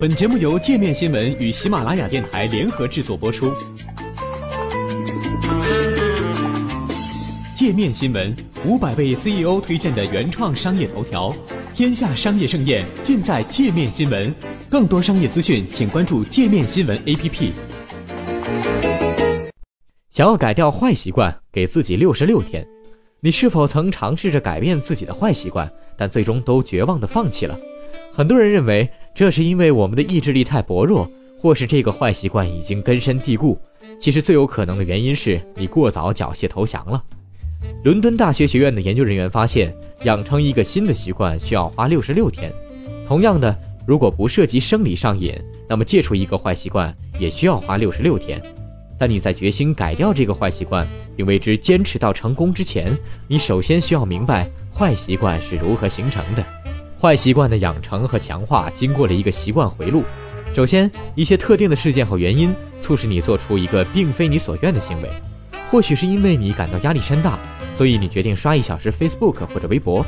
本节目由界面新闻与喜马拉雅电台联合制作播出。界面新闻五百位 CEO 推荐的原创商业头条，天下商业盛宴尽在界面新闻。更多商业资讯，请关注界面新闻 APP。想要改掉坏习惯，给自己六十六天。你是否曾尝试着改变自己的坏习惯，但最终都绝望的放弃了？很多人认为。这是因为我们的意志力太薄弱，或是这个坏习惯已经根深蒂固。其实最有可能的原因是你过早缴械投降了。伦敦大学学院的研究人员发现，养成一个新的习惯需要花六十六天。同样的，如果不涉及生理上瘾，那么戒除一个坏习惯也需要花六十六天。但你在决心改掉这个坏习惯，并为之坚持到成功之前，你首先需要明白坏习惯是如何形成的。坏习惯的养成和强化经过了一个习惯回路。首先，一些特定的事件和原因促使你做出一个并非你所愿的行为，或许是因为你感到压力山大，所以你决定刷一小时 Facebook 或者微博，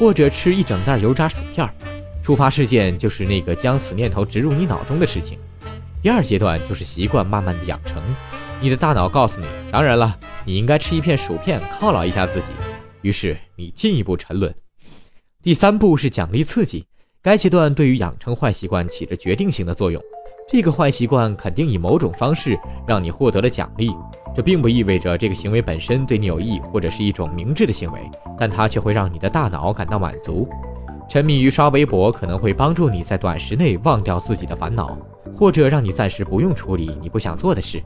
或者吃一整袋油炸薯片。触发事件就是那个将此念头植入你脑中的事情。第二阶段就是习惯慢慢的养成，你的大脑告诉你，当然了，你应该吃一片薯片犒劳一下自己，于是你进一步沉沦。第三步是奖励刺激，该阶段对于养成坏习惯起着决定性的作用。这个坏习惯肯定以某种方式让你获得了奖励，这并不意味着这个行为本身对你有益或者是一种明智的行为，但它却会让你的大脑感到满足。沉迷于刷微博可能会帮助你在短时内忘掉自己的烦恼，或者让你暂时不用处理你不想做的事。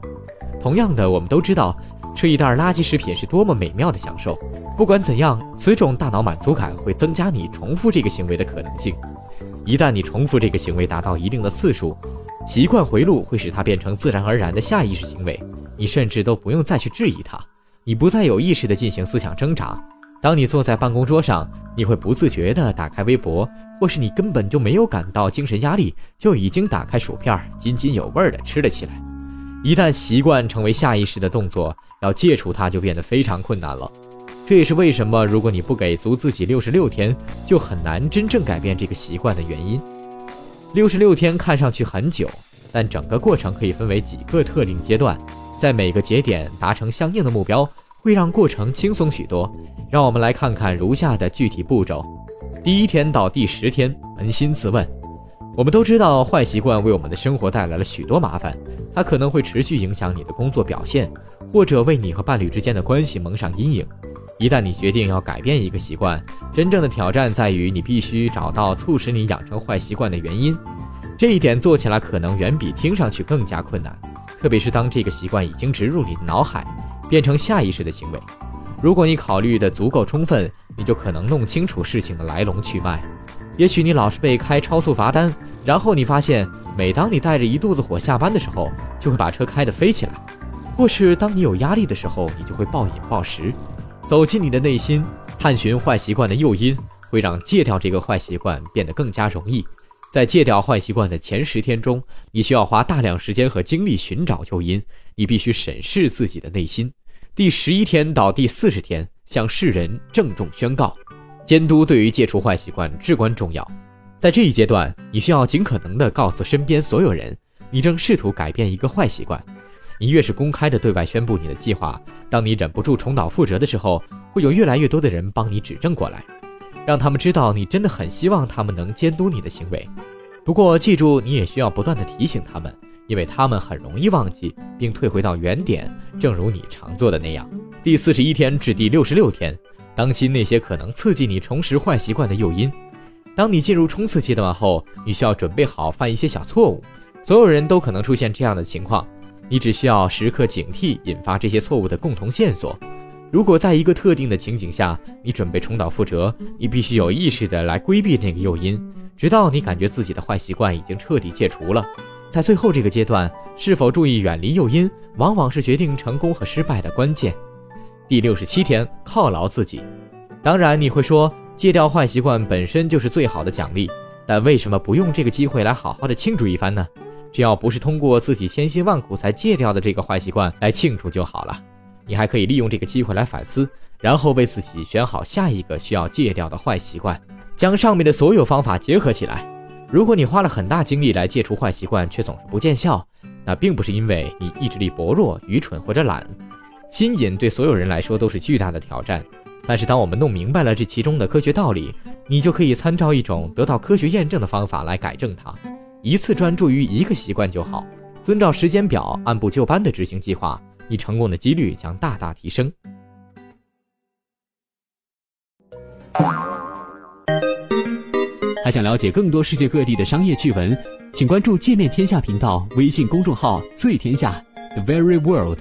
同样的，我们都知道。吃一袋垃圾食品是多么美妙的享受！不管怎样，此种大脑满足感会增加你重复这个行为的可能性。一旦你重复这个行为达到一定的次数，习惯回路会使它变成自然而然的下意识行为，你甚至都不用再去质疑它。你不再有意识地进行思想挣扎。当你坐在办公桌上，你会不自觉地打开微博，或是你根本就没有感到精神压力，就已经打开薯片，津津有味地吃了起来。一旦习惯成为下意识的动作，要戒除它就变得非常困难了。这也是为什么，如果你不给足自己六十六天，就很难真正改变这个习惯的原因。六十六天看上去很久，但整个过程可以分为几个特定阶段，在每个节点达成相应的目标，会让过程轻松许多。让我们来看看如下的具体步骤：第一天到第十天，扪心自问。我们都知道，坏习惯为我们的生活带来了许多麻烦。它可能会持续影响你的工作表现，或者为你和伴侣之间的关系蒙上阴影。一旦你决定要改变一个习惯，真正的挑战在于你必须找到促使你养成坏习惯的原因。这一点做起来可能远比听上去更加困难，特别是当这个习惯已经植入你的脑海，变成下意识的行为。如果你考虑的足够充分，你就可能弄清楚事情的来龙去脉。也许你老是被开超速罚单。然后你发现，每当你带着一肚子火下班的时候，就会把车开得飞起来；或是当你有压力的时候，你就会暴饮暴食。走进你的内心，探寻坏习惯的诱因，会让戒掉这个坏习惯变得更加容易。在戒掉坏习惯的前十天中，你需要花大量时间和精力寻找诱因。你必须审视自己的内心。第十一天到第四十天，向世人郑重宣告：监督对于戒除坏习惯至关重要。在这一阶段，你需要尽可能地告诉身边所有人，你正试图改变一个坏习惯。你越是公开地对外宣布你的计划，当你忍不住重蹈覆辙的时候，会有越来越多的人帮你指正过来，让他们知道你真的很希望他们能监督你的行为。不过，记住，你也需要不断地提醒他们，因为他们很容易忘记并退回到原点，正如你常做的那样。第四十一天至第六十六天，当心那些可能刺激你重拾坏习惯的诱因。当你进入冲刺阶段后，你需要准备好犯一些小错误。所有人都可能出现这样的情况，你只需要时刻警惕引发这些错误的共同线索。如果在一个特定的情景下，你准备重蹈覆辙，你必须有意识的来规避那个诱因，直到你感觉自己的坏习惯已经彻底戒除了。在最后这个阶段，是否注意远离诱因，往往是决定成功和失败的关键。第六十七天，犒劳自己。当然，你会说。戒掉坏习惯本身就是最好的奖励，但为什么不用这个机会来好好的庆祝一番呢？只要不是通过自己千辛万苦才戒掉的这个坏习惯来庆祝就好了。你还可以利用这个机会来反思，然后为自己选好下一个需要戒掉的坏习惯，将上面的所有方法结合起来。如果你花了很大精力来戒除坏习惯，却总是不见效，那并不是因为你意志力薄弱、愚蠢或者懒。新瘾对所有人来说都是巨大的挑战，但是当我们弄明白了这其中的科学道理，你就可以参照一种得到科学验证的方法来改正它。一次专注于一个习惯就好，遵照时间表，按部就班地执行计划，你成功的几率将大大提升。还想了解更多世界各地的商业趣闻，请关注“界面天下”频道微信公众号“最天下 The Very World”。